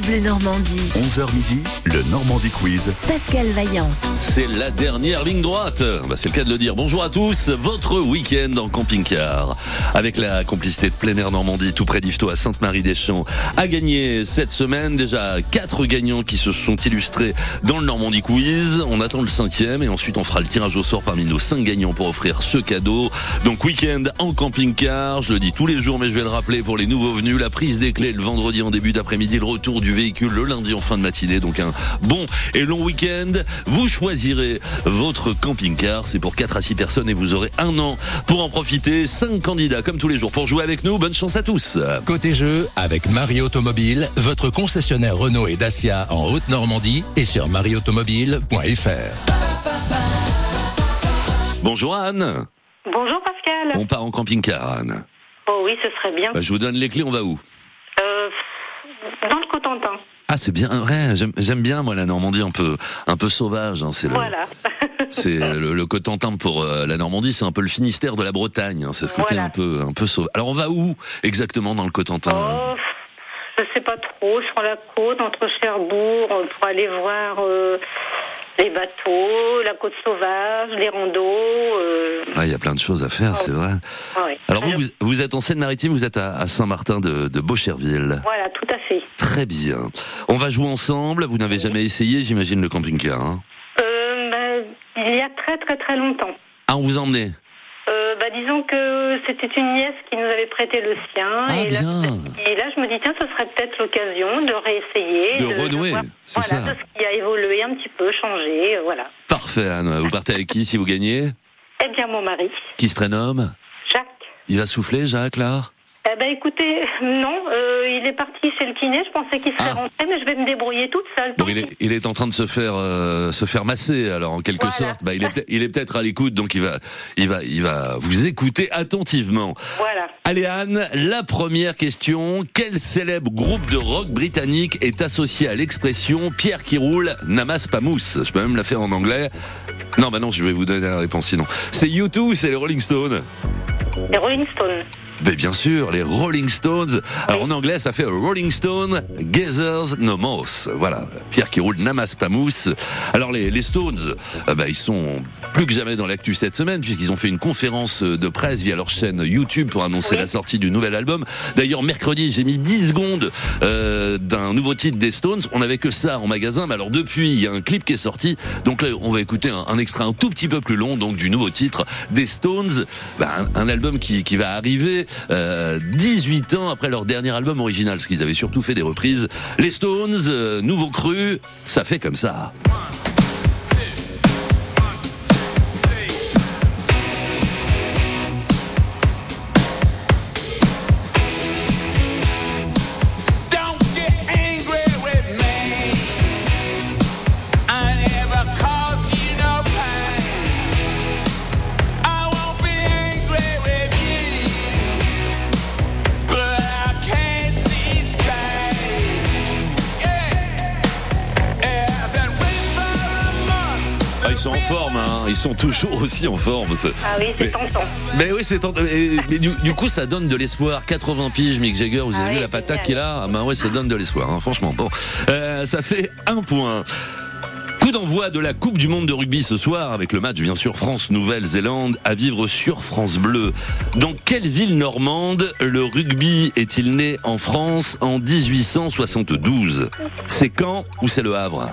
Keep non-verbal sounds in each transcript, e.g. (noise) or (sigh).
France Bleu Normandie. 11h midi, le Normandie Quiz. Pascal Vaillant. C'est la dernière ligne droite. Bah, c'est le cas de le dire. Bonjour à tous. Votre week-end en camping-car. Avec la complicité de plein air Normandie, tout près d'Ifto à Sainte-Marie-des-Champs, a gagné cette semaine déjà quatre gagnants qui se sont illustrés dans le Normandie Quiz. On attend le cinquième et ensuite on fera le tirage au sort parmi nos cinq gagnants pour offrir ce cadeau. Donc week-end en camping-car. Je le dis tous les jours, mais je vais le rappeler pour les nouveaux venus. La prise des clés le vendredi en début d'après-midi, le retour du véhicule le lundi en fin de matinée. Donc un bon et long week-end. Vous choisirez votre camping-car. C'est pour 4 à 6 personnes et vous aurez un an pour en profiter. 5 candidats comme tous les jours pour jouer avec nous. Bonne chance à tous. Côté jeu, avec Marie Automobile, votre concessionnaire Renault et Dacia en Haute-Normandie et sur marieautomobile.fr. Bonjour Anne. Bonjour Pascal. On part en camping-car Anne. Oh oui, ce serait bien. Bah, je vous donne les clés, on va où? Euh, dans le Cotentin. Ah c'est bien vrai, j'aime- bien moi la Normandie un peu un peu sauvage. hein, c'est le, Voilà. (laughs) c'est le, le Cotentin pour euh, la Normandie, c'est un peu le Finistère de la Bretagne. hein, c'est ce côté Voilà. un peu un peu sauvage. Alors on va où exactement dans le Cotentin oh, je sais pas trop, sur la côte, entre Cherbourg, euh, pour aller voir euh, les bateaux, la côte sauvage, les randos. euh, Ah, Il y a plein de choses à faire, c'est vrai. ouais. Alors vous, vous, vous êtes en Seine-Maritime, vous êtes à, à Saint-Martin de, de Beaucherville. Voilà, tout à fait. Très bien. On va jouer ensemble. Vous n'avez jamais essayé, j'imagine, le camping-car. Hein Euh, bah, il y a très très très longtemps. ah, on vous a emmené bah, disons que c'était une nièce qui nous avait prêté le sien. Ah, et, là, bien. et là, je me dis, tiens, ce serait peut-être l'occasion de réessayer. De renouer, c'est voilà, ça. de ce qui a évolué un petit peu, changé, euh, voilà. Parfait, Anne. Vous partez avec qui si vous gagnez? Eh bien, mon mari, Qui se prénomme? Jacques. Il va souffler, Jacques, là? Eh ben, écoutez, (laughs) non, euh, il est parti chez le kiné. Je pensais qu'il serait Ah. rentré, mais je vais me débrouiller toute seule. Donc il est, il est en train de se faire euh, se faire masser alors en quelque Voilà. sorte. Bah, il est il est peut-être à l'écoute donc il va il va il va vous écouter attentivement. Voilà. Allez Anne, la première question. Quel célèbre groupe de rock britannique est associé à l'expression Pierre qui roule n'amasse pas mousse Je peux même la faire en anglais. Non, bah non, je vais vous donner la réponse sinon. C'est U2 ou c'est les Rolling Stones? Les Rolling Stones. Mais bien sûr, les Rolling Stones. Alors en anglais, ça fait Rolling Stone Gathers No Moss. Voilà, Pierre qui roule n'amasse pas mousse. Alors les, les Stones, euh, bah, ils sont plus que jamais dans l'actu cette semaine puisqu'ils ont fait une conférence de presse via leur chaîne YouTube pour annoncer Oui. la sortie du nouvel album. D'ailleurs, mercredi, j'ai mis 10 secondes euh, d'un nouveau titre des Stones. On n'avait que ça en magasin, mais alors depuis, il y a un clip qui est sorti. Donc là, on va écouter un, un extrait un tout petit peu plus long, donc du nouveau titre des Stones. Bah, un, un album qui, qui va arriver euh, 18 ans après leur dernier album original, parce qu'ils avaient surtout fait des reprises. Les Stones, euh, nouveau cru, ça fait comme ça. Ils sont toujours (laughs) aussi en forme. Ah oui, c'est tentant. Mais oui, c'est tant- mais, mais du, du coup, ça donne de l'espoir. 80 piges, Mick Jagger, vous avez Ah vu oui, la patate qu'il a? Ah ben ouais, ça donne de l'espoir, hein, franchement. Bon, Euh, ça fait un point. Coup d'envoi de la Coupe du Monde de rugby ce soir avec le match bien sûr France-Nouvelle-Zélande à vivre sur France Bleu. Dans quelle ville normande le rugby est-il né en France en 1872 C'est Caen ou c'est le Havre?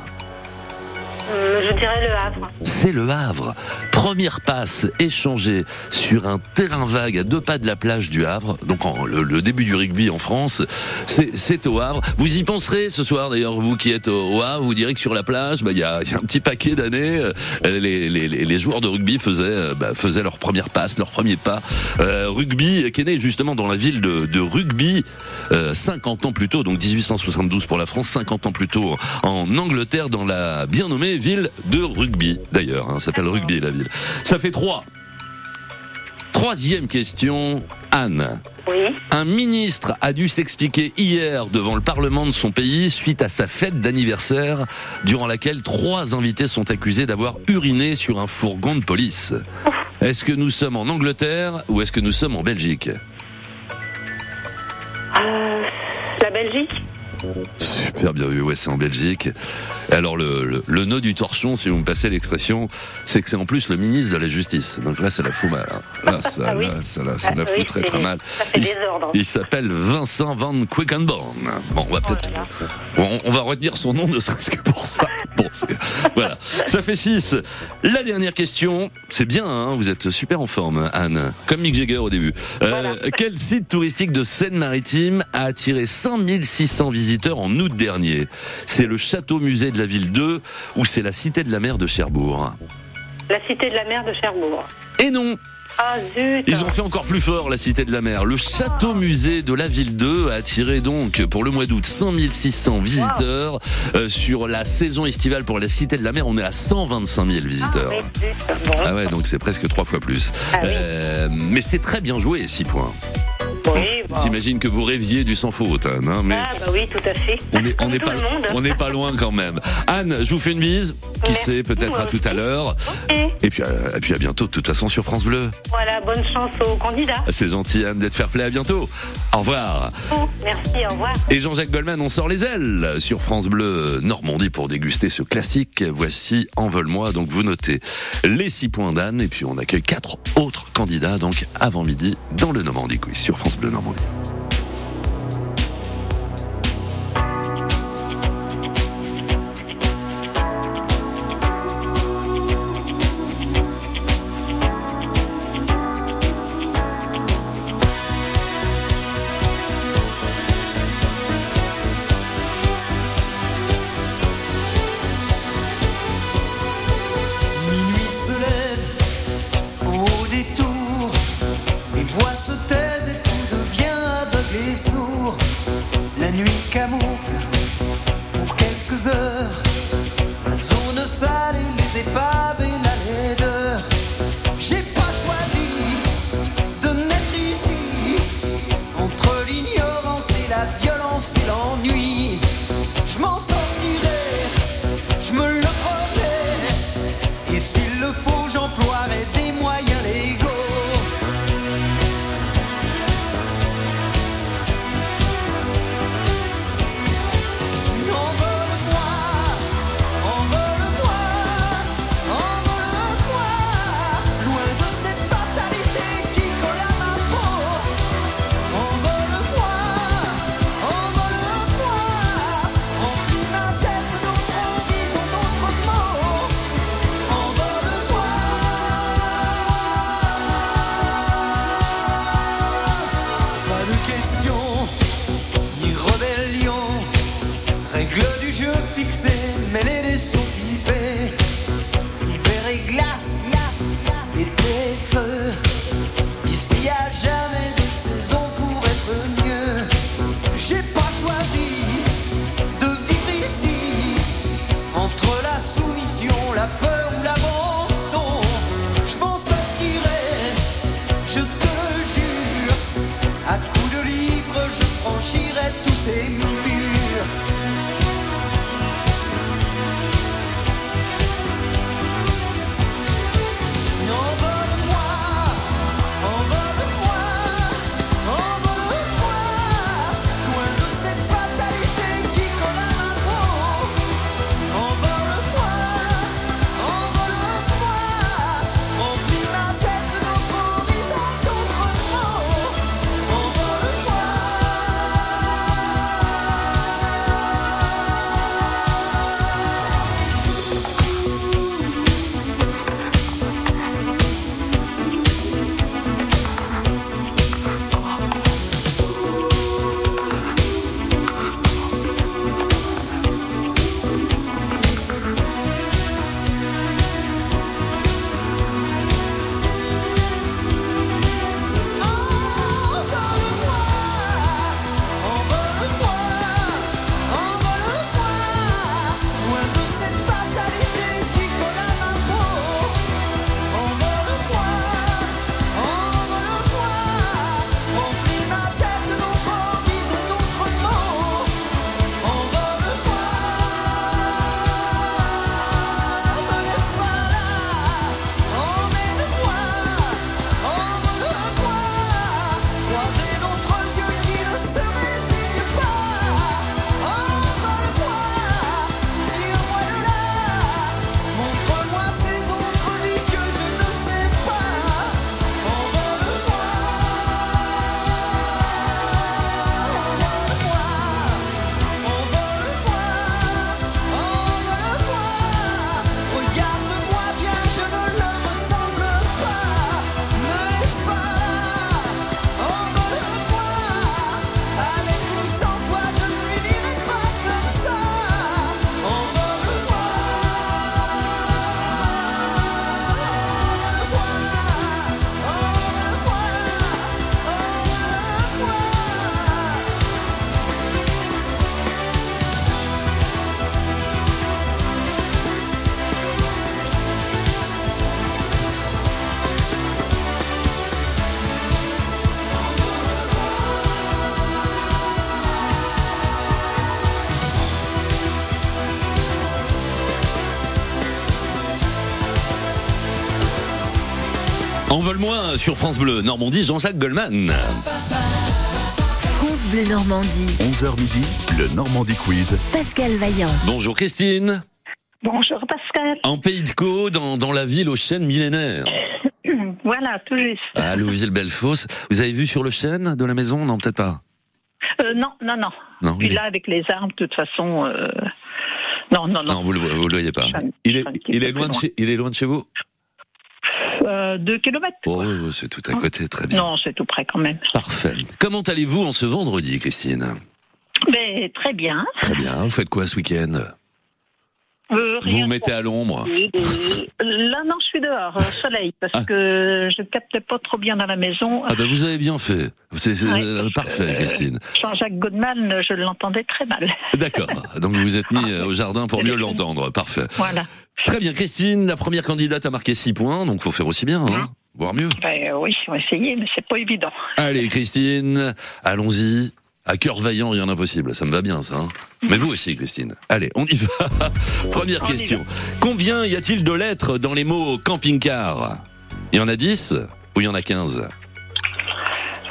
Je dirais le Havre. c'est le Havre. Première passe échangée sur un terrain vague à deux pas de la plage du Havre. Donc le, début du rugby en France, c'est au Havre. Vous y penserez ce soir d'ailleurs, vous qui êtes au, Havre, vous direz que sur la plage, bah, il y, a, un petit paquet d'années, euh, les, joueurs de rugby faisaient, euh, bah, faisaient leur première passe, leur premier pas. Euh, rugby qui est né justement dans la ville de, Rugby euh, 50 ans plus tôt, donc 1872 pour la France, 50 ans plus tôt en Angleterre, dans la bien nommée ville de Rugby. D'ailleurs, hein, ça s'appelle Rugby la ville. Ça fait trois. Troisième question, Anne. Oui. Un ministre a dû s'expliquer hier devant le Parlement de son pays suite à sa fête d'anniversaire, durant laquelle trois invités sont accusés d'avoir uriné sur un fourgon de police. Est-ce que nous sommes en Angleterre ou est-ce que nous sommes en Belgique? Euh, la Belgique Super bien vu, ouais, c'est en Belgique. Et alors le, le, le nœud du torchon, si vous me passez l'expression, c'est que c'est en plus le ministre de la Justice. Donc là, ça la fout mal. hein. Là, (laughs) ça, Ah oui. là, ça, la- ça Ah la oui, fout très c'est- très mal. Il, s'appelle Vincent Van Quickenborn. Bon, on va Oh peut-être, là là. on, on va retenir son nom ne serait-ce que pour ça. Bon, voilà, ça fait 6. La dernière question, c'est bien, hein, vous êtes super en forme, Anne, comme Mick Jagger au début. Euh, Voilà. Quel site touristique de Seine-Maritime a attiré 5600 visiteurs en août dernier C'est le château-musée de la ville 2 ou c'est la cité de la mer de Cherbourg La cité de la mer de Cherbourg. Et non Ah zut ils ont fait encore plus fort la Cité de la Mer. Le château musée de la ville 2 a attiré donc pour le mois d'août 5600 visiteurs. Euh, sur la saison estivale pour la Cité de la Mer, on est à 125 000 visiteurs. Bon. Ah ouais, donc c'est presque trois fois plus. Ah oui. Euh, mais c'est très bien joué, 6 points. Oui, bon. J'imagine que vous rêviez du sans faute, Anne. hein, mais Ah bah oui, tout à fait. on est, n'est tout pas, on loin quand même. Anne, je vous fais une bise. Qui Merci, sait, peut-être à tout à l'heure. Ok. Et puis, euh, et puis à bientôt, de toute façon, sur France Bleu. Voilà, bonne chance aux candidats. C'est gentil, Anne, d'être fair play. À bientôt. Au revoir. Oh, merci, au revoir. Et Jean-Jacques Goldman, on sort les ailes sur France Bleu Normandie pour déguster ce classique. Voici Envole-moi, donc vous notez les six points d'Anne et puis on accueille quatre autres candidats donc avant midi dans le Normandie Quiz sur France Bleu Normandie. Sur France Bleu Normandie, Jean-Jacques Goldman. France Bleu Normandie. 11h midi, le Normandie Quiz. Pascal Vaillant. Bonjour Christine. Bonjour Pascal. En Pays de Caux, dans, dans la ville aux chênes millénaires. (clears throat) Voilà, tout juste. À Louville-Bellefosse. Vous avez vu sur le chêne de la maison? Non, peut-être pas. Euh, non, non, non. Non, Puis il est- là, avec les arbres, de toute façon. euh, Non, non, non. Non, vous le, vous le voyez pas. Est, est loin de chez, il est loin de chez vous? Euh, deux kilomètres. Oh, c'est tout à côté, très bien. Non, c'est tout près quand même. Parfait. Comment allez-vous en ce vendredi, Christine? Mais très bien. Très bien. Vous faites quoi ce week-end? Euh, Vous vous mettez à l'ombre. Là, non, je suis dehors, au soleil, parce Ah. que je captais pas trop bien dans la maison. Ah ben vous avez bien fait. C'est c'est, Ouais. euh, parfait, Christine. Jean-Jacques Goldman, je l'entendais très mal. (laughs) D'accord. Donc vous vous êtes mis euh, au jardin pour mieux l'entendre. Parfait. Voilà. Très bien, Christine. La première candidate a marqué 6 points, donc faut faire aussi bien, hein voire mieux. Ben, oui, on va essayer, mais c'est pas évident. Allez, Christine, allons-y. À cœur vaillant, rien d'impossible. Ça me va bien, ça. hein Mais vous aussi, Christine. Allez, on y va. (laughs) Première On question. Combien y a-t-il de lettres dans les mots camping-car? Il y en a 10 ou il y en a 15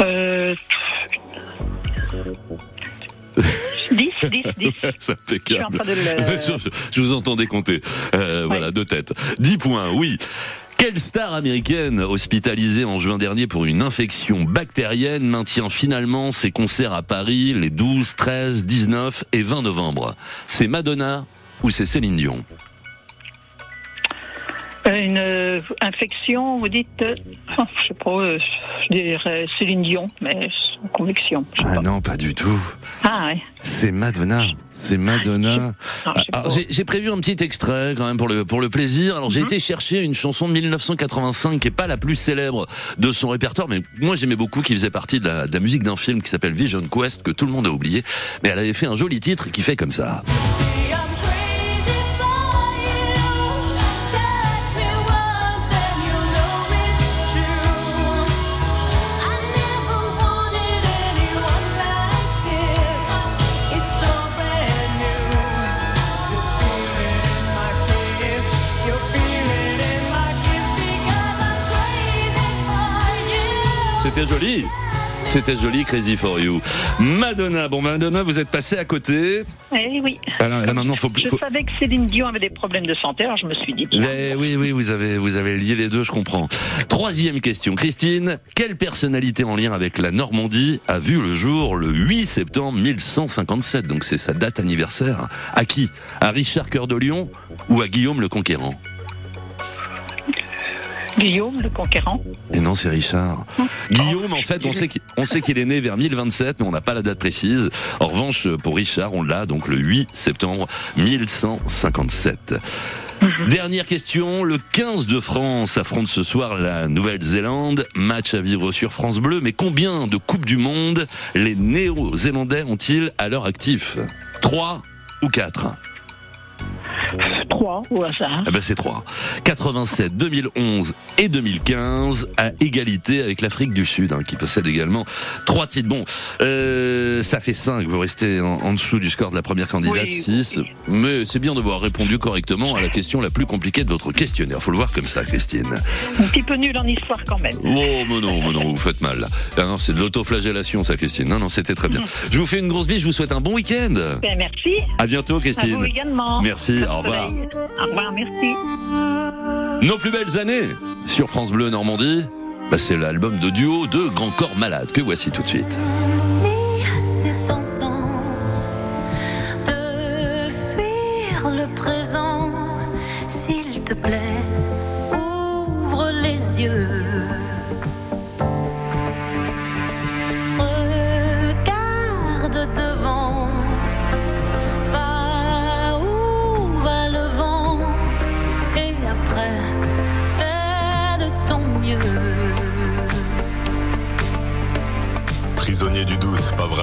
Euh... 10, 10, 10. C'est Je impeccable. de le... (laughs) je, je vous entendais compter. Euh, Voilà, deux têtes. 10 points, oui. Quelle star américaine hospitalisée en juin dernier pour une infection bactérienne maintient finalement ses concerts à Paris les 12, 13, 19 et 20 novembre? C'est Madonna ou c'est Céline Dion? Une euh, infection, vous dites... euh, oh, je sais pas, euh, je dirais Céline Dion, mais conviction. Ah pas. non, pas du tout. Ah, ouais. C'est Madonna. C'est Madonna. Alors, pas. j'ai prévu un petit extrait quand même pour le pour le plaisir. Alors j'ai été chercher une chanson de 1985 qui est pas la plus célèbre de son répertoire, mais moi j'aimais beaucoup, qui faisait partie de la, de la musique d'un film qui s'appelle Vision Quest que tout le monde a oublié. Mais elle avait fait un joli titre qui fait comme ça. C'était joli. C'était joli, Crazy for You. Madonna, bon Madonna, vous êtes passé à côté. Eh oui. Alors, là maintenant, faut, Je savais que Céline Dion avait des problèmes de santé, alors je me suis dit... Mais oui, oui, vous avez, vous avez lié les deux, je comprends. Troisième question, Christine. Quelle personnalité en lien avec la Normandie a vu le jour le 8 septembre 1157 Donc c'est sa date anniversaire. À qui? À Richard Cœur de Lion ou à Guillaume le Conquérant? Guillaume, le conquérant. Et non, c'est Richard. Guillaume, en fait, on sait qu'il on sait qu'il est né vers 1027, mais on n'a pas la date précise. En revanche, pour Richard, on l'a donc le 8 septembre 1157. Dernière question, le 15 de France affronte ce soir la Nouvelle-Zélande, match à vivre sur France Bleu, mais combien de Coupes du Monde les Néo-Zélandais ont-ils à leur actif? 3 ou 4 Trois, au hasard. eh ben c'est 3. 87, 2011 et 2015 à égalité avec l'Afrique du Sud, hein, qui possède également trois titres. Bon, euh, ça fait 5, vous restez en, en dessous du score de la première candidate, Oui, 6. oui. Mais c'est bien d'avoir répondu correctement à la question la plus compliquée de votre questionnaire. Faut le voir comme ça, Christine. Un petit peu nul en histoire quand même. Oh, mais non, mais non, vous faites mal. là. Ah non, c'est de l'autoflagellation, ça, Christine. Non, non, c'était très bien. Je vous fais une grosse bise, je vous souhaite un bon week-end. Ben, merci. À bientôt, À Christine. vous également. Merci, au revoir. Au revoir, merci. Nos plus belles années sur France Bleu Normandie, bah, c'est l'album de duo de Grand Corps Malade que voici tout de suite. Si c'est tentant de fuir le présent, s'il te plaît, ouvre les yeux.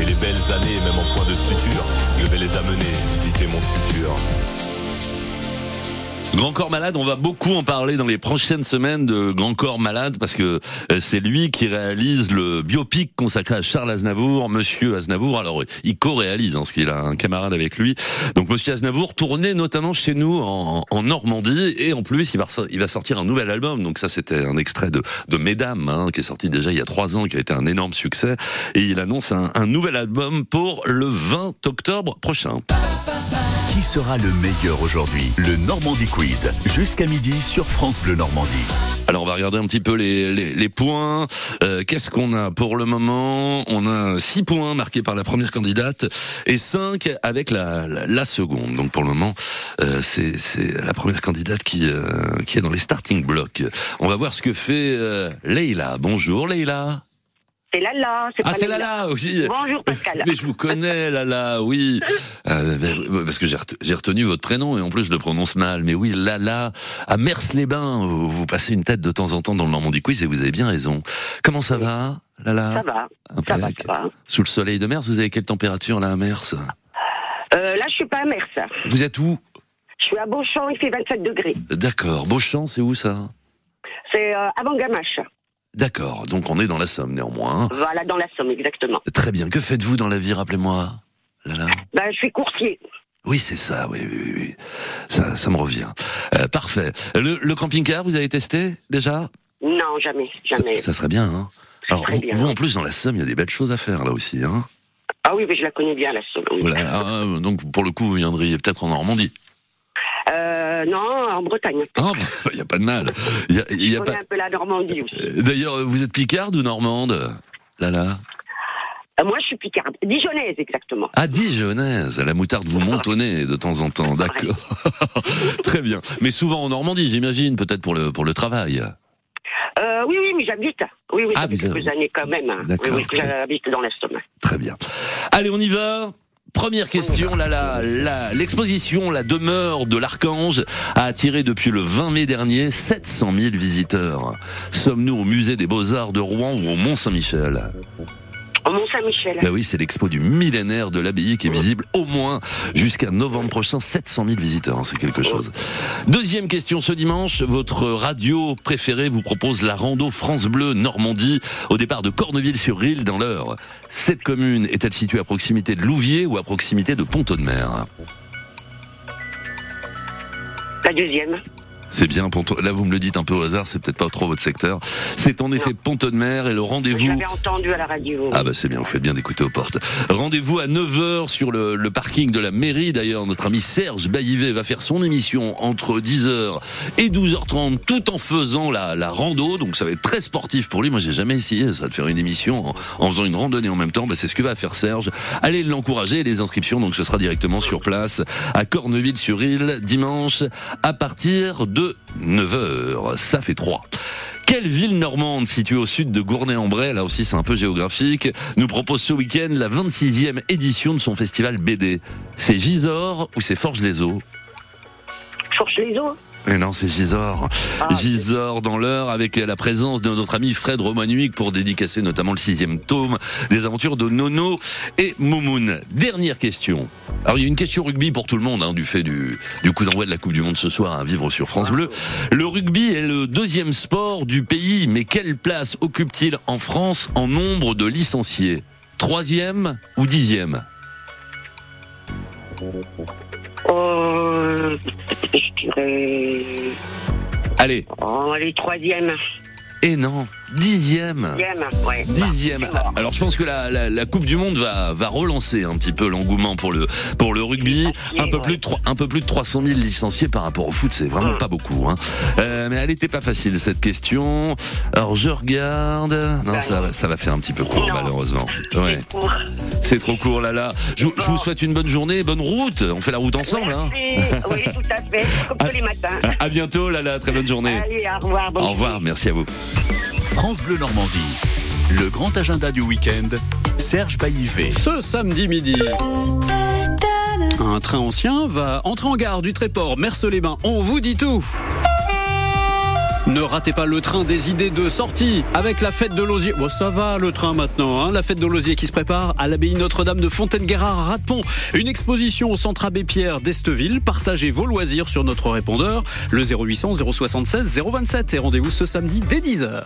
Et les belles années, même en point de suture, je vais les amener visiter mon futur. Grand Corps Malade, on va beaucoup en parler dans les prochaines semaines de Grand Corps Malade parce que euh, c'est lui qui réalise le biopic consacré à Charles Aznavour, Monsieur Aznavour. Alors il co-réalise, hein, parce qu'il a un camarade avec lui. Donc Monsieur Aznavour tourné notamment chez nous en, Normandie et en plus il va, sortir un nouvel album. Donc ça c'était un extrait de, Mesdames hein, qui est sorti déjà il y a trois ans, qui a été un énorme succès et il annonce un nouvel album pour le 20 octobre prochain. Qui sera le meilleur aujourd'hui? Le Normandie Quiz, jusqu'à midi sur France Bleu Normandie. Alors on va regarder un petit peu les, les, les points. Euh, Qu'est-ce qu'on a? Pour le moment On a 6 points marqués par la première candidate et 5 avec la, la, seconde. Donc pour le moment, euh, c'est c'est la première candidate qui, euh, qui est dans les starting blocks. On va voir ce que fait euh, Leïla. Bonjour Leïla. C'est Lala. Ah pas c'est. Lala aussi. Bonjour Pascal. Mais je vous connais, Lala, oui. Euh, parce que j'ai ret- j'ai retenu votre prénom et en plus je le prononce mal. Mais oui, Lala, à Mers-les-Bains, vous, vous passez une tête de temps en temps dans le Normandie Quiz et vous avez bien raison. Comment ça va, Lala? Ça va. Ça va, ça va. Sous le soleil de Mers, vous avez quelle température là à Mers? Euh, là, je suis pas à Mers. Vous êtes où? Je suis à Beauchamp, il fait 27 degrés. D'accord. Beauchamp, c'est où ça? C'est euh, avant Gamache. D'accord. Donc on est dans la Somme néanmoins. Voilà, dans la Somme, exactement. Très bien. Que faites-vous dans la vie, rappelez-moi Lala? Ben, je suis coursier. Oui, c'est ça, oui, oui, oui. Ça, ça me revient. Euh, parfait. Le, le camping-car, vous avez testé déjà? Non, jamais, jamais. ça, ça serait bien, hein Alors, vous, bien. vous, en plus, dans la Somme, il y a des belles choses à faire, là aussi, hein Ah oui, mais je la connais bien, la Somme. oui. Voilà. Ah, donc, pour le coup, vous viendriez peut-être en Normandie. Euh, non, en Bretagne. Ah, il n'y a pas de mal. Y a, y pas... un peu la Normandie aussi. Euh, D'ailleurs, vous êtes picarde ou normande Là, là. Euh, moi, je suis picarde. Dijonnaise, exactement. Ah, dijonnaise. La moutarde vous monte au nez de temps en temps. D'accord. (laughs) Très bien. Mais souvent en Normandie, j'imagine, peut-être pour le, pour le travail. Euh, oui, oui, mais j'habite. Oui, oui, Ah, ça fait quelques années quand même. Oui, D'accord, oui, très- j'habite dans la Somme. Très bien. Allez, on y va. Première question, là, l'exposition La demeure de l'Archange a attiré depuis le 20 mai dernier 700 000 visiteurs. Sommes-nous au musée des Beaux-Arts de Rouen ou au Mont-Saint-Michel? Au Mont-Saint-Michel. Ben oui, c'est l'expo du millénaire de l'abbaye qui est visible au moins jusqu'à novembre prochain. 700 000 visiteurs, hein, c'est quelque chose. Deuxième question, ce dimanche, votre radio préférée vous propose la rando France Bleu Normandie au départ de Corneville-sur-Risle dans l'Eure. Cette commune est-elle située à proximité de Louviers ou à proximité de Ponto de Mer La deuxième. C'est bien, Ponto. Là, vous me le dites un peu au hasard, c'est peut-être pas trop votre secteur. C'est en effet Ponto de Mer et le rendez-vous. l'avais entendu à la radio. Ah bah c'est bien, vous faites bien d'écouter aux portes. Rendez-vous à 9h sur le, le parking de la mairie. D'ailleurs, notre ami Serge Baillivet va faire son émission entre 10h et 12h30 tout en faisant la, la rando. Donc ça va être très sportif pour lui. Moi, j'ai jamais essayé ça de faire une émission en, en faisant une randonnée en même temps. Bah, c'est ce que va faire Serge. Allez l'encourager. Les inscriptions, donc ce sera directement sur place à Corneville-sur-Île dimanche à partir de 9h. Ça fait 3. Quelle ville normande située au sud de Gournay-en-Bray, là aussi c'est un peu géographique, nous propose ce week-end la 26e édition de son festival BD C'est Gisors ou c'est Forges-les-Eaux? Forge mais non, c'est Gisors. Ah, Gisors dans l'heure avec la présence de notre ami Fred Romanuic pour dédicacer notamment le sixième tome des aventures de Nono et Moumoun. Dernière question. Alors il y a une question rugby pour tout le monde hein, du fait du, du coup d'envoi de la Coupe du Monde ce soir à vivre sur France Bleu. Le rugby est le deuxième sport du pays, mais quelle place occupe-t-il en France en nombre de licenciés? Troisième ou dixième? Euh, je dirais. Allez, Oh, allez, troisième. et non, dixième. Dixième, ouais. Dixième. Bah. Alors je pense que la, la, la Coupe du Monde va, va relancer un petit peu l'engouement pour le pour le rugby. Un peu ouais. plus de un peu plus de 300 000 licenciés par rapport au foot, c'est vraiment Hum. pas beaucoup. Hein. Euh, mais elle était pas facile cette question. Alors je regarde. Non, Bah ça non. ça va faire un petit peu court Non. malheureusement. Ouais, C'est trop court là là. Je, je vous souhaite une bonne journée, bonne route. On fait la route ensemble. Hein. Oui, (laughs) tout à fait. Comme tous les matins. À, à bientôt là là, très bonne journée. Allez, au revoir. Au revoir, merci à vous. France Bleu Normandie. Le grand agenda du week-end. Serge Baillivet. Ce samedi midi. Un train ancien va entrer en gare du Tréport, Merce-les-Bains. On vous dit tout. Ne ratez pas le train des idées de sortie avec la fête de l'osier. Bon, ça va le train maintenant, hein. la fête de l'osier qui se prépare à l'abbaye Notre-Dame de Fontaine-Guérard à Ratepont. Une exposition au centre Abbé Pierre d'Esteville. Partagez vos loisirs sur notre répondeur, le 0800 076 027 et rendez-vous ce samedi dès 10h.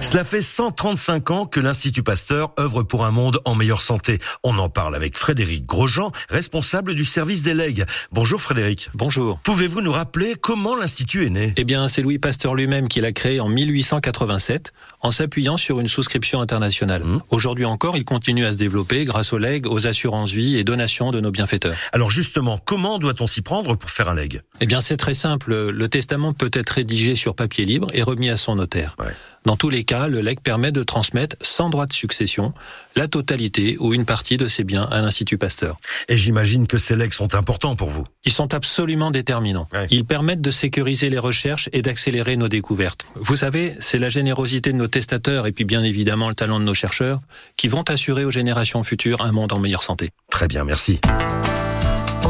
Cela fait 135 ans que l'Institut Pasteur œuvre pour un monde en meilleure santé. On en parle avec Frédéric Grosjean, responsable du service des legs. Bonjour Frédéric. Bonjour. Pouvez-vous nous rappeler comment l'Institut est né? Eh bien, c'est Louis Pasteur lui-même qui l'a créé en 1887 en s'appuyant sur une souscription internationale. Mmh. Aujourd'hui encore, il continue à se développer grâce aux legs, aux assurances vie et donations de nos bienfaiteurs. Alors justement, comment doit-on s'y prendre pour faire un leg? Eh bien, c'est très simple. Le testament peut être rédigé sur papier libre et remis à son notaire. Ouais. Dans tous les cas, le legs permet de transmettre sans droit de succession la totalité ou une partie de ses biens à l'Institut Pasteur. Et j'imagine que ces legs sont importants pour vous. Ils sont absolument déterminants. Ouais. Ils permettent de sécuriser les recherches et d'accélérer nos découvertes. Vous savez, c'est la générosité de nos et puis bien évidemment le talent de nos chercheurs qui vont assurer aux générations futures un monde en meilleure santé. Très bien, merci.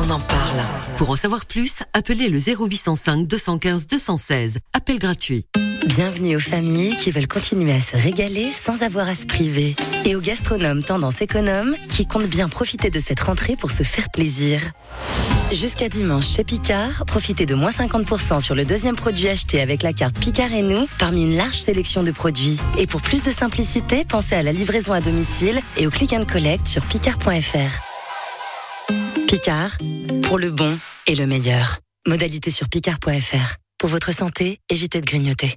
On en parle. Pour en savoir plus, appelez le 0805 215 216. Appel gratuit. Bienvenue aux familles qui veulent continuer à se régaler sans avoir à se priver. Et aux gastronomes tendance économe qui comptent bien profiter de cette rentrée pour se faire plaisir. Jusqu'à dimanche chez Picard, profitez de moins 50% sur le deuxième produit acheté avec la carte Picard et nous parmi une large sélection de produits. Et pour plus de simplicité, pensez à la livraison à domicile et au click and collect sur picard.fr. Picard, pour le bon et le meilleur. Modalité sur picard.fr. Pour votre santé, évitez de grignoter.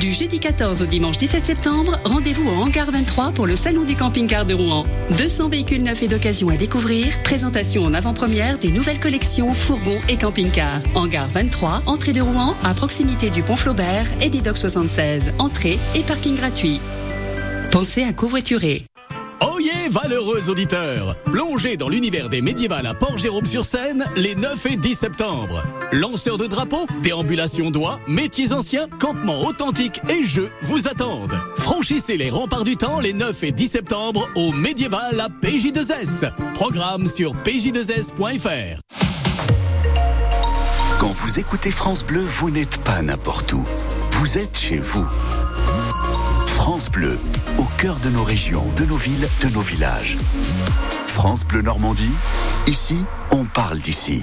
Du jeudi 14 au dimanche 17 septembre, rendez-vous au Hangar 23 pour le Salon du camping-car de Rouen. 200 véhicules neufs et d'occasion à découvrir, présentation en avant-première des nouvelles collections fourgons et camping-cars. Hangar 23, entrée de Rouen, à proximité du pont Flaubert et des docks 76. Entrée et parking gratuit. Pensez à covoiturer. Oyez, valeureux auditeurs Plongez dans l'univers des médiévals à Port-Jérôme-sur-Seine les 9 et 10 septembre. Lanceurs de drapeaux, déambulation d'oie, métiers anciens, campements authentiques et jeux vous attendent. Franchissez les remparts du temps les 9 et 10 septembre au médiéval à PJ2S. Programme sur pj2s.fr. Quand vous écoutez France Bleu, vous n'êtes pas n'importe où. Vous êtes chez vous. France Bleu, au cœur de nos régions, de nos villes, de nos villages. France Bleu Normandie, ici, on parle d'ici.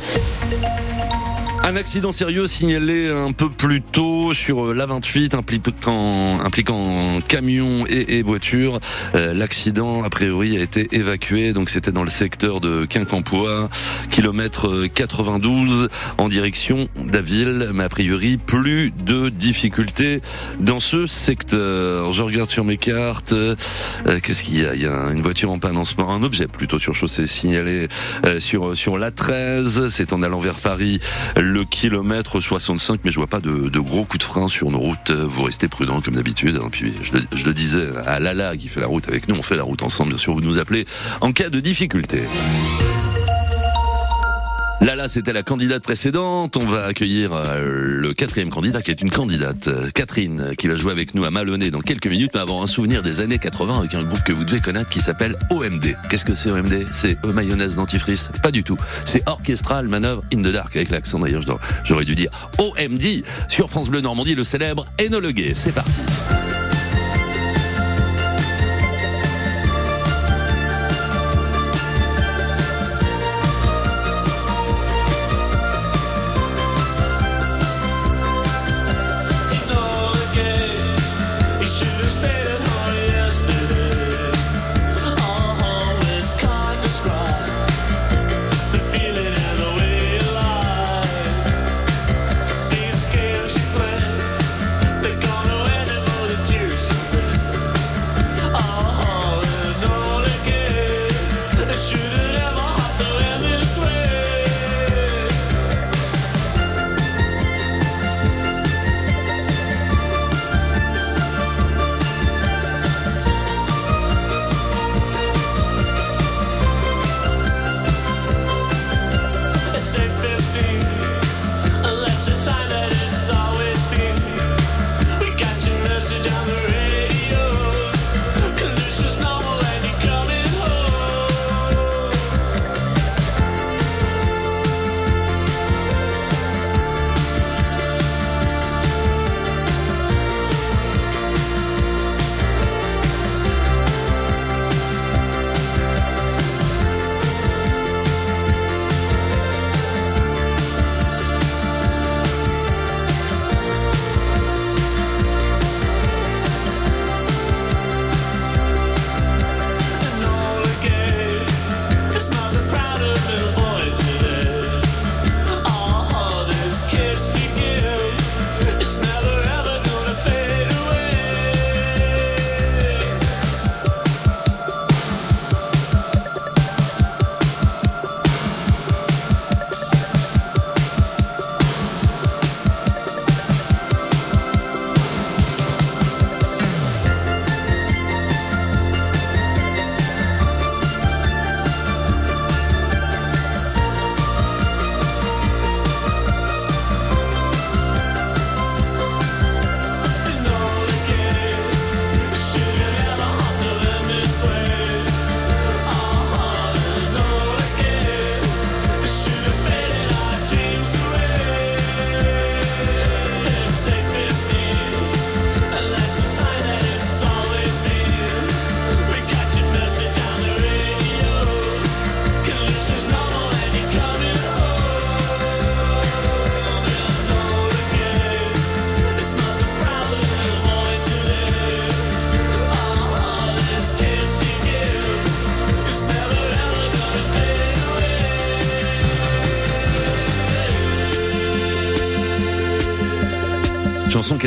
Un accident sérieux signalé un peu plus tôt sur la 28 impliquant, impliquant camion et, et voiture. Euh, L'accident, a priori, a été évacué. Donc c'était dans le secteur de Quincampoix, kilomètre 92 en direction d'Aville. Mais a priori, plus de difficultés dans ce secteur. Je regarde sur mes cartes. Euh, Qu'est-ce qu'il y a? Il y a une voiture en panne en ce moment. Un objet plutôt sur chaussée signalé euh, sur, sur la 13. C'est en allant vers Paris le kilomètre 65, mais je vois pas de, de gros coups de frein sur nos routes. Vous restez prudents comme d'habitude. hein. Puis je le, je le disais à Lala qui fait la route avec nous, on fait la route ensemble. Bien sûr, vous nous appelez en cas de difficulté. Lala, c'était la candidate précédente. On va accueillir euh, le quatrième candidat qui est une candidate, Catherine, qui va jouer avec nous à Maloney dans quelques minutes, mais avant un souvenir des années 80 avec un groupe que vous devez connaître qui s'appelle OMD. Qu'est-ce que c'est OMD C'est euh, mayonnaise dentifrice? Pas du tout. C'est Orchestral Manœuvre in the Dark avec l'accent d'ailleurs. J'aurais dû dire OMD sur France Bleu Normandie, le célèbre Enola Gay. C'est parti.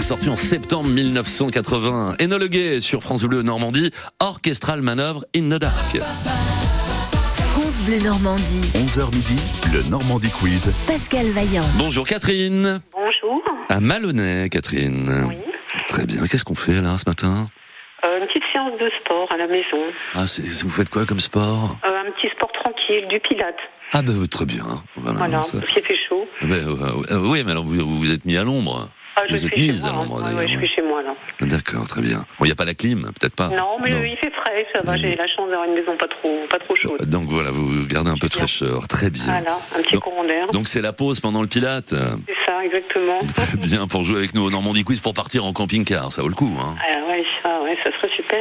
Sortie en septembre 1980. Enola Gay sur France Bleu Normandie, Orchestral Manœuvre in the Dark. France Bleu Normandie. 11h midi, le Normandie Quiz. Pascal Vaillant. Bonjour Catherine. Bonjour. À Malonnet, Catherine. Très bien. Qu'est-ce qu'on fait là ce matin? Euh, une petite séance de sport à la maison. Ah, c'est- vous faites quoi comme sport? Euh, un petit sport tranquille, du pilate. Ah ben très bien. Voilà. Voilà, ça- parce qu'il fait chaud. Euh, euh, oui, mais alors vous vous êtes mis à l'ombre. Ah, je suis chez moi. à hein. l'ombre Ouais, ouais, je suis chez moi là. D'accord, très bien. Bon, il n'y a pas la clim, peut-être pas. non, mais euh, il fait frais, ça va. J'ai la chance d'avoir une maison pas trop, pas trop chaude. Donc voilà, vous gardez un peu de fraîcheur. Très bien. Voilà, un petit Donc- courant d'air. Donc c'est la pause pendant le pilate. C'est ça, exactement. (laughs) Très bien pour jouer avec nous au Normandie Quiz pour partir en camping-car. Ça vaut le coup. Hein. Ah ouais, ça, ouais, ça serait super.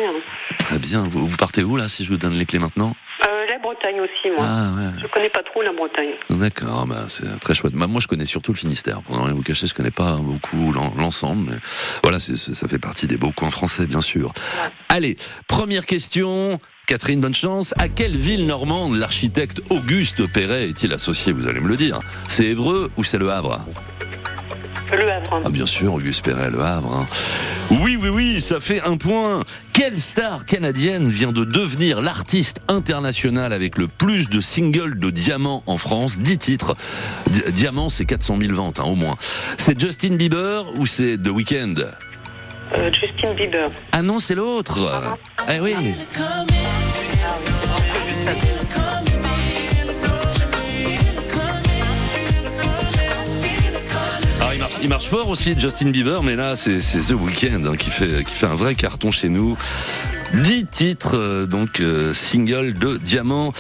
Très bien. Vous, vous partez où là si je vous donne les clés maintenant? Euh, Bretagne aussi, moi. Ah, ouais. Je connais pas trop la Bretagne. D'accord, bah, c'est très chouette. Bah, moi, je connais surtout le Finistère. Pour ne rien vous cacher, je connais pas beaucoup l'en- l'ensemble, voilà, ça fait partie des beaux coins français, bien sûr. Allez, première question. Catherine, bonne chance. À quelle ville normande l'architecte Auguste Perret est-il associé? Vous allez me le dire. C'est Évreux ou c'est Le Havre? Le Havre. Ah, bien sûr, Auguste Perret, Le Havre. hein. Oui, oui, oui, ça fait un point. Quelle star canadienne vient de devenir l'artiste international avec le plus de singles de diamants en France? 10 titres. Di- Diamant, c'est 400 000 ventes, hein, au moins. C'est Justin Bieber ou c'est The Weeknd? Euh, Justin Bieber. Ah non, c'est l'autre. Eh oui. Alors, il, il marche fort aussi, Justin Bieber, mais là, c'est The Weeknd hein, qui, fait, qui fait un vrai carton chez nous. 10 titres, euh, donc euh, single de diamant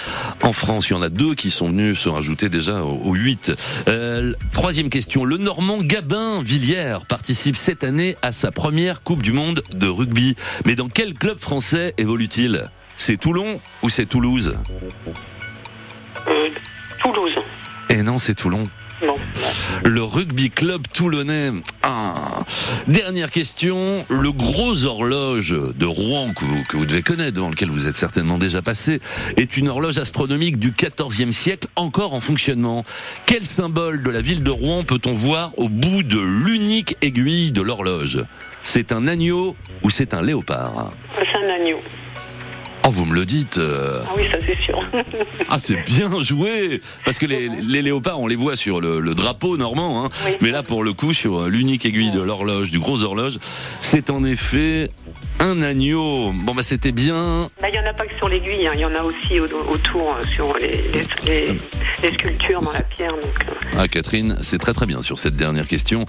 en France. Il y en a deux qui sont venus se rajouter déjà au, au 8. Euh, troisième question. Le Normand Gabin Villiers participe cette année à sa première Coupe du Monde de rugby. Mais dans quel club français évolue-t-il? C'est Toulon ou c'est Toulouse? Euh, Toulouse. Eh non, c'est Toulon. Le rugby club toulonnais. Ah. Dernière question. Le gros horloge de Rouen que vous, que vous devez connaître, devant lequel vous êtes certainement déjà passé, est une horloge astronomique du XIVe siècle encore en fonctionnement. Quel symbole de la ville de Rouen peut-on voir au bout de l'unique aiguille de l'horloge? C'est un agneau ou c'est un léopard? C'est un agneau. Oh, vous me le dites. euh, Ah oui, ça c'est sûr. Ah, c'est bien joué Parce que les, les léopards, on les voit sur le, le drapeau normand, hein. mais là, pour le coup, sur l'unique aiguille de l'horloge, du gros horloge, c'est en effet un agneau. Bon, bah, c'était bien. Bah, Il y en a pas que sur l'aiguille, hein. il y en a aussi au- autour euh, sur les, les, les- sculptures dans la pierre. Donc, euh, Ah, Catherine, c'est très très bien sur cette dernière question.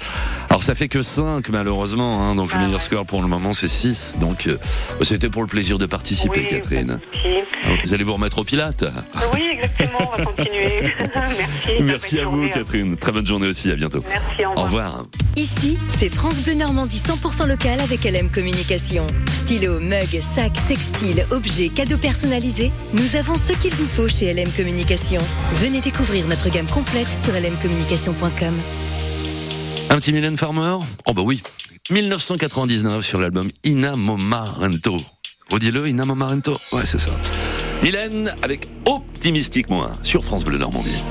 Alors, ça fait que 5, malheureusement, hein, donc le meilleur score pour le moment, c'est 6. Donc, euh, c'était pour le plaisir de participer, Catherine. Alors, Vous allez vous remettre au Pilate Oui, exactement, on va continuer. (laughs) Merci. Merci à vous, Catherine. Très bonne journée aussi, à bientôt. Merci, au Au revoir. Ici, c'est France Bleu Normandie 100% local avec LM Communication. Stylo, mug, sac, textile, objets, cadeaux personnalisés, nous avons ce qu'il vous faut chez LM Communication. Venez découvrir notre gamme complète sur lmcommunication.com. Un petit Mylène Farmer? Oh bah oui. 1999 sur l'album Inamomarento. Redis-le, Inamomarento Ouais, c'est ça. Mylène avec Optimistique Moi sur France Bleu Normandie.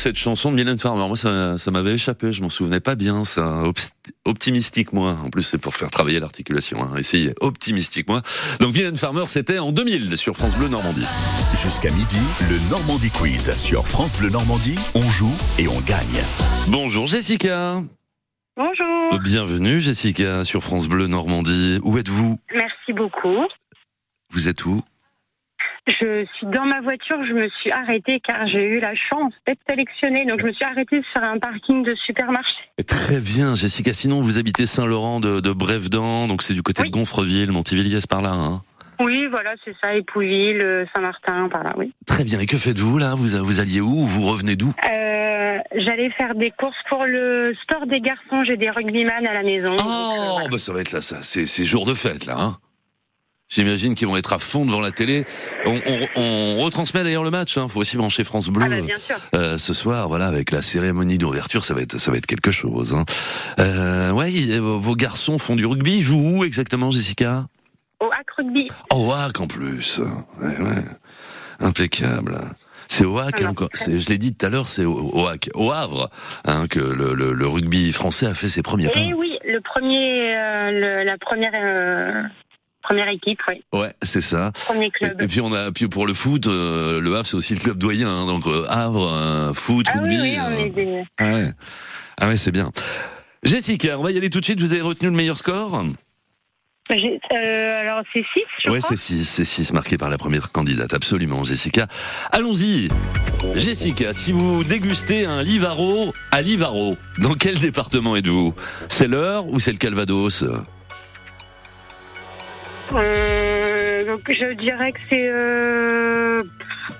Cette chanson de Mylène Farmer Moi, ça, ça m'avait échappé, je m'en souvenais pas bien. Ça, optimistique, moi. En plus, c'est pour faire travailler l'articulation. Hein. Essayez, optimistique, moi. Donc, Mylène Farmer, c'était en 2000 sur France Bleu Normandie. Jusqu'à midi, le Normandie Quiz sur France Bleu Normandie. On joue et on gagne. Bonjour Jessica. Bonjour. Bienvenue Jessica sur France Bleu Normandie. Où êtes-vous? Merci beaucoup. Vous êtes où? Je suis dans ma voiture, je me suis arrêtée car j'ai eu la chance d'être sélectionnée. Donc je me suis arrêtée sur un parking de supermarché. Très bien Jessica. Sinon, vous habitez Saint-Laurent de, de Brévedan, donc c'est du côté de Gonfreville, Montivilliers par là. Hein. Oui, voilà, c'est ça, Épouville, euh, Saint-Martin, par là, oui. Très bien. Et que faites-vous là? Vous, vous alliez où? Vous revenez d'où? Euh, J'allais faire des courses pour le sport des garçons. J'ai des rugbyman à la maison. Oh, bah ça va être là, ça. C'est c'est jour de fête là. Hein J'imagine qu'ils vont être à fond devant la télé. On, on- on retransmet d'ailleurs le match. Hein. Faut aussi brancher France Bleu Ah bah, bien sûr. euh, ce soir. Voilà, avec la cérémonie d'ouverture, ça va être ça va être quelque chose. Hein. Euh, ouais, il- vos garçons font du rugby. Ils jouent où exactement, Jessica? Au hack rugby. Au HAC en plus. Ouais, ouais. Impeccable. C'est au HAC, hein, quoi. C'est- je l'ai dit tout à l'heure, c'est au, au HAC, au Havre, hein, que le, le- le rugby français a fait ses premiers pas. Et oui, le premier, euh, le- la première, euh, première équipe, oui. Ouais, c'est ça. Premier club. Et, et puis on a, puis pour le foot, euh, le Havre c'est aussi le club doyen, hein, donc euh, Havre, euh, foot, Ah rugby. oui, oui, on est des... ah ouais, ah ouais, c'est bien. Jessica, on va y aller tout de suite. Vous avez retenu le meilleur score? Euh, alors c'est 6, je Ouais, crois. c'est 6, c'est 6 marqué par la première candidate, absolument, Jessica. Allons-y. Jessica, si vous dégustez un Livaro à Livaro, dans quel département êtes-vous? C'est l'Eure ou c'est le Calvados? Euh, donc je dirais que c'est euh,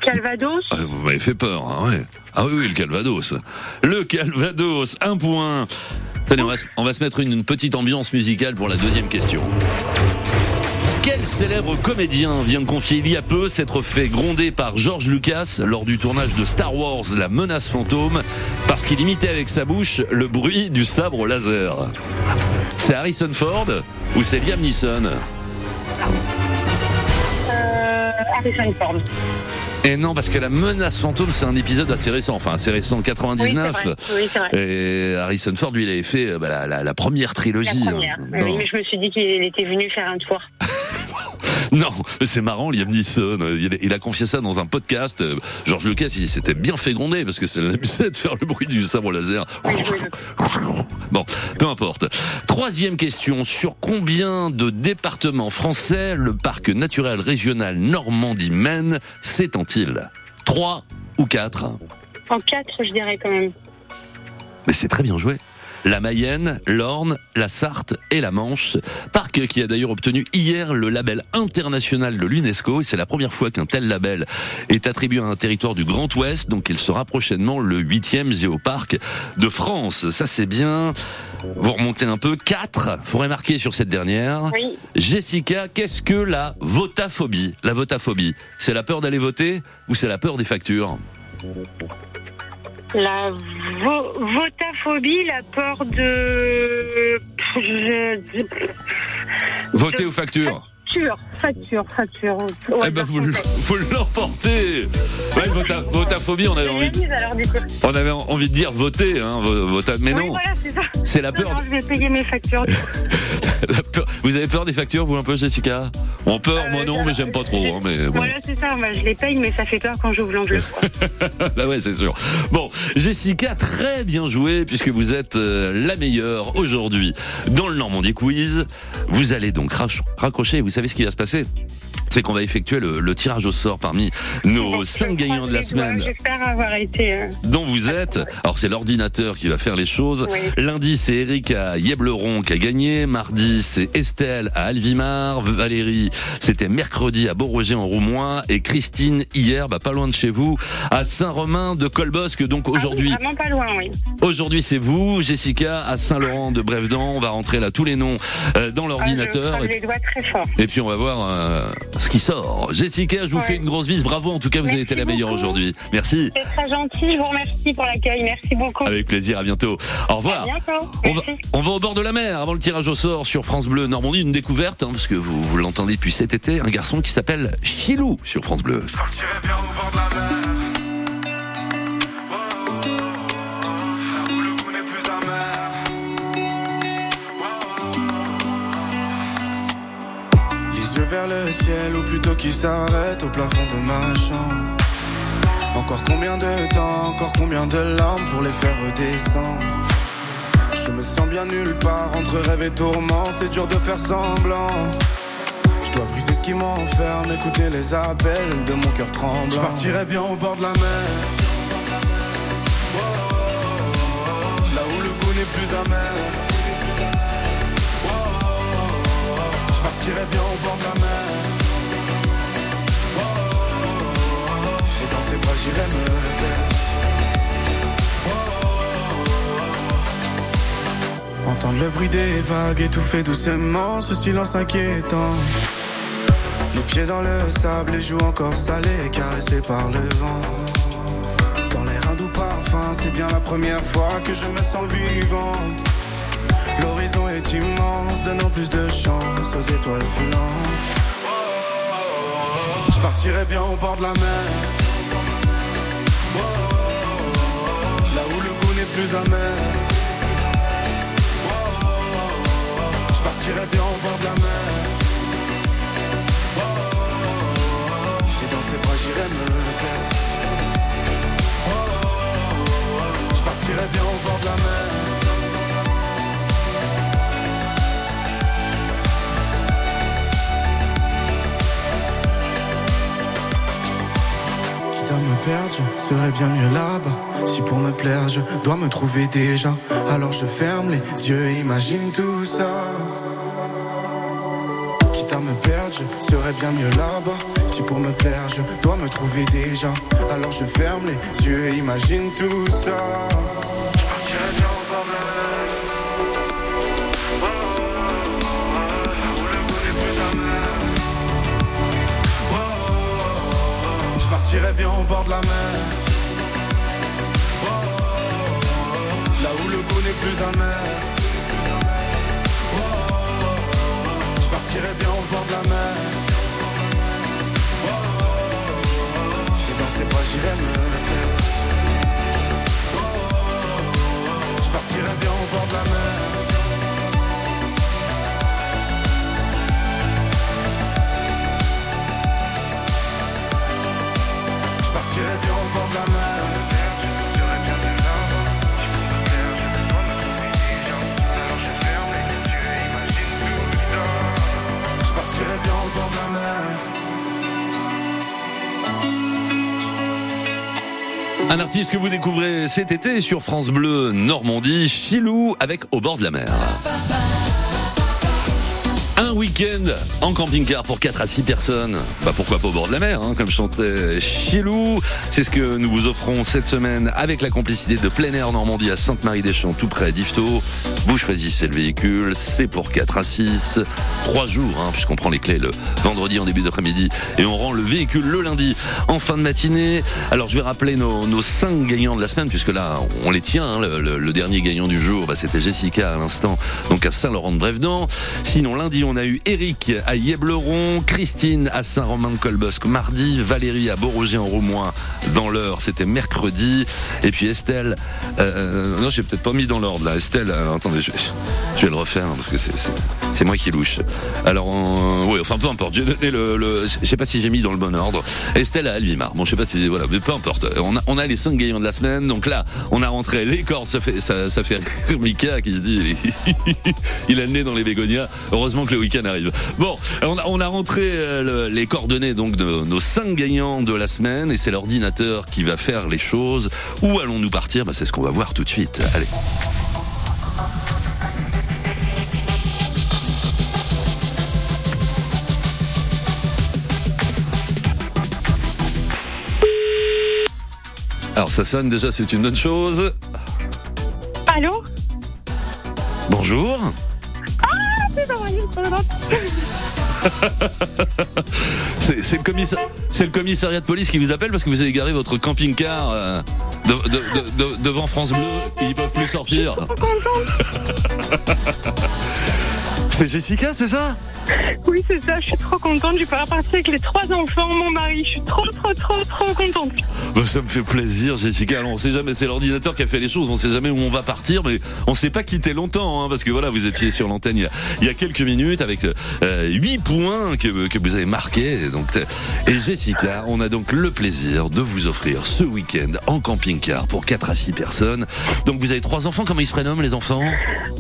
Calvados. Ah, Vous m'avez fait peur, hein, ouais. Ah oui, oui, le Calvados. Le Calvados, un point. Tenez, on va, se- mettre une, une petite ambiance musicale pour la deuxième question. Quel célèbre comédien vient de confier il y a peu s'être fait gronder par George Lucas lors du tournage de Star Wars La menace fantôme parce qu'il imitait avec sa bouche le bruit du sabre laser? C'est Harrison Ford ou c'est Liam Neeson? Et non, parce que La menace fantôme, c'est un épisode assez récent, enfin assez récent, 99. Oui, c'est vrai. Oui, c'est vrai. Et Harrison Ford, lui, il avait fait euh, bah, la, la- la première trilogie. La première. hein. Oui, mais je me suis dit qu'il était venu faire un tour. (laughs) Non, c'est marrant, Liam Neeson. Il, a confié ça dans un podcast. euh, George Lucas, il s'était bien fait gronder parce que ça l'amusait de faire le bruit du sabre laser. Bon, peu importe. Troisième question. Sur combien de départements français le parc naturel régional Normandie-Maine s'étend-il? Trois ou quatre? En 4, je dirais quand même. Mais c'est très bien joué. La Mayenne, l'Orne, la Sarthe et la Manche. Parc qui a d'ailleurs obtenu hier le label international de l'UNESCO. Et c'est la première fois qu'un tel label est attribué à un territoire du Grand Ouest. Donc il sera prochainement le huitième géoparc de France. Ça c'est bien. Vous remontez un peu. Quatre. Faudrait marquer sur cette dernière. Oui. Jessica, qu'est-ce que la votaphobie? La votaphobie, c'est la peur d'aller voter ou c'est la peur des factures? La vo- votaphobie, la peur de. Je... Voter aux factures Facture, facture, facture. Ouais, Eh ben vous, l'emportez Ouais, vota- votaphobie, on avait envie, de- on avait envie de dire voter, hein, vo- vota- mais Oui, non, voilà, c'est la Non, peur, non, je vais payer mes factures. (laughs) (laughs) peur- Vous avez peur des factures, vous un peu, Jessica? En peur, moi non, mais j'aime pas trop. Hein, mais bon. Voilà, c'est ça. Je les paye, mais ça fait peur quand j'ouvre l'enveloppe. (laughs) bah ouais, c'est sûr. Bon, Jessica, très bien joué puisque vous êtes euh, la meilleure aujourd'hui dans le Normandie Quiz. Vous allez donc raccrocher. Vous savez ce qui va se passer? C'est qu'on va effectuer le, le tirage au sort parmi nos cinq gagnants de la semaine J'espère avoir été. euh, dont vous êtes. Alors c'est l'ordinateur qui va faire les choses. Oui. Lundi c'est Eric à Yebleron qui a gagné. Mardi c'est Estelle à Alvimar. Valérie c'était mercredi à Beauroger en Roumois et Christine hier bah, pas loin de chez vous à Saint-Romain de Colbosque. Donc aujourd'hui Vraiment pas loin, oui. aujourd'hui c'est vous Jessica à Saint-Laurent de Brévedan. On va rentrer là tous les noms euh, dans l'ordinateur. Ah, Et- croise les doigts très fort. et puis on va voir euh, ce qui sort. Jessica, je vous fais une grosse bise. Bravo, en tout cas, vous avez été la meilleure aujourd'hui. Merci. C'est très gentil. Je vous remercie pour l'accueil. Merci beaucoup. Avec plaisir, à bientôt. Au revoir. À bientôt. On va, on va au bord de la mer avant le tirage au sort sur France Bleu Normandie. Une découverte, hein, parce que vous, vous l'entendez depuis cet été, un garçon qui s'appelle Chilou sur France Bleu. Vers le ciel ou plutôt qui s'arrête au plafond de ma chambre. Encore combien de temps, encore combien de larmes pour les faire redescendre. Je me sens bien nulle part entre rêve et tourment, c'est dur de faire semblant. Je dois briser ce qui m'enferme, écouter les appels de mon cœur tremblant. Je partirai bien au bord de la mer. Là où le goût n'est plus amer. Je partirai bien au bord de la mer. Et dans ses bras j'irai me perdre. Entendre le bruit des vagues étouffer doucement ce silence inquiétant. Les pieds dans le sable, les joues encore salées, caressées par le vent. Dans l'air un doux parfum, c'est bien la première fois que je me sens vivant. L'horizon est immense, donnant plus de chance aux étoiles filantes. Je partirai bien au bord de la mer. Là où le goût n'est plus amer. Je partirai bien au bord de la mer. Et dans ses bras j'irai me perdre. Je partirai bien au bord de la mer. Je serais bien mieux là-bas. Si pour me plaire, je dois me trouver déjà. Alors je ferme les yeux, imagine tout ça. Quitte à me perdre, je serais bien mieux là-bas. Si pour me plaire, je dois me trouver déjà. Alors je ferme les yeux, imagine tout ça. Je partirai bien au bord de la mer. Là où le goût n'est plus amer. Je partirai bien au bord de la mer. Et dans ses bras j'irai me perdre. Je bien au bord de la mer. Un artiste que vous découvrez cet été sur France Bleu Normandie, Chilou avec Au bord de la mer. Week-end en camping-car pour 4 à 6 personnes. Bah pourquoi pas au bord de la mer, hein, comme chantait Chilou. C'est ce que nous vous offrons cette semaine avec la complicité de plein air Normandie à Sainte-Marie-des-Champs, tout près d'Yvetot. Vous choisissez le véhicule, c'est pour 4 à 6. 3 jours, hein, puisqu'on prend les clés le vendredi en début d'après-midi et on rend le véhicule le lundi en fin de matinée. Alors je vais rappeler nos, nos 5 gagnants de la semaine, puisque là on les tient. hein. le dernier gagnant du jour, bah, c'était Jessica à l'instant, donc à Saint-Laurent-de-Brévedan. Sinon lundi on a eu Eric à Yebleron, Christine à Saint-Romain-de-Colbosque mardi, Valérie à Beauroger en Roumois dans l'heure, c'était mercredi. Et puis Estelle, euh, non j'ai peut-être pas mis dans l'ordre là. Estelle, euh, attendez, je, vais le refaire hein, parce que c'est- moi qui louche. Alors, euh, oui, enfin peu importe. Je sais pas si j'ai mis dans le bon ordre. Estelle à Alvimar. Bon, je sais pas si voilà, mais peu importe. On a, on a les cinq gagnants de la semaine. Donc là, on a rentré les cordes. Ça fait ça, fait rire Mika qui se dit il, (laughs) il a le nez dans les bégonias. Heureusement que le week-end arrive. Bon, on a, on a rentré euh, le- les coordonnées donc de nos cinq gagnants de la semaine et c'est l'ordinateur qui va faire les choses. Où allons-nous partir? Bah, C'est ce qu'on va voir tout de suite. Allez. Alors ça sonne déjà, c'est une bonne chose. Allô? Bonjour. (laughs) C'est le, commissa- c'est le commissariat de police qui vous appelle parce que vous avez garé votre camping-car euh, de- de- de- de- devant France Bleu. Et ils peuvent plus sortir. (laughs) C'est Jessica, c'est ça Oui, c'est ça, je suis trop contente. Je vais pouvoir partir avec les trois enfants, mon mari. Je suis trop, trop, trop, trop contente. Bah, Ça me fait plaisir, Jessica. Alors, on sait jamais, c'est l'ordinateur qui a fait les choses. On sait jamais où on va partir, mais on s'est pas quitté longtemps, hein, parce que voilà, vous étiez sur l'antenne il, y a- il y a quelques minutes avec euh, 8 points que, que vous avez marqués. Donc, et Jessica, on a donc le plaisir de vous offrir ce week-end en camping-car pour 4 à 6 personnes. Donc, vous avez trois enfants. Comment ils se prénomment, les enfants?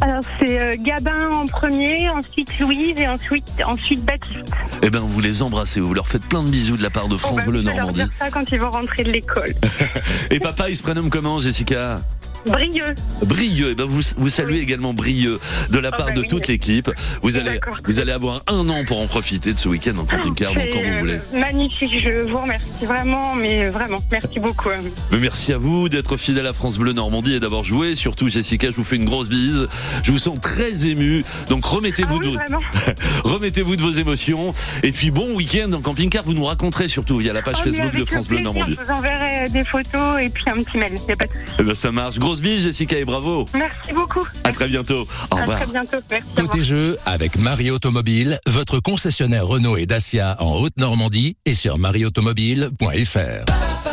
Alors, c'est euh, Gabin en premier, ensuite Louise et ensuite, ensuite Baptiste. Eh ben, vous les embrassez, vous leur faites plein de bisous de la part de France Bon, bah, Bleu je vais leur Normandie. dire ça quand ils vont rentrer de l'école. (laughs) Et papa, il se prénomme comment, Jessica? Brieux. Brieux, eh ben vous, vous saluez également Brieux de la Ah part bah de oui. toute l'équipe. Vous allez, vous allez avoir un an pour en profiter de ce week-end en camping-car, donc quand vous voulez. euh, Magnifique, je vous remercie vraiment, mais vraiment, merci beaucoup. Mais merci à vous d'être fidèle à France Bleu Normandie et d'avoir joué. Surtout, Jessica, je vous fais une grosse bise. Je vous sens très ému. Donc, remettez-vous Ah de, (laughs) remettez-vous de vos émotions. Et puis, bon week-end en camping-car. Vous nous raconterez surtout via la page Oh, Facebook de France le Bleu Normandie. Je vous enverrai des photos et puis un petit mail. Y a pas de. Eh ben, ça marche. Grosse bise, Jessica, et bravo. Merci beaucoup. À très bientôt. Au À revoir. très bientôt. Merci. Côté jeu, avec Marie Automobile, votre concessionnaire Renault et Dacia en Haute-Normandie et sur marieautomobile.fr.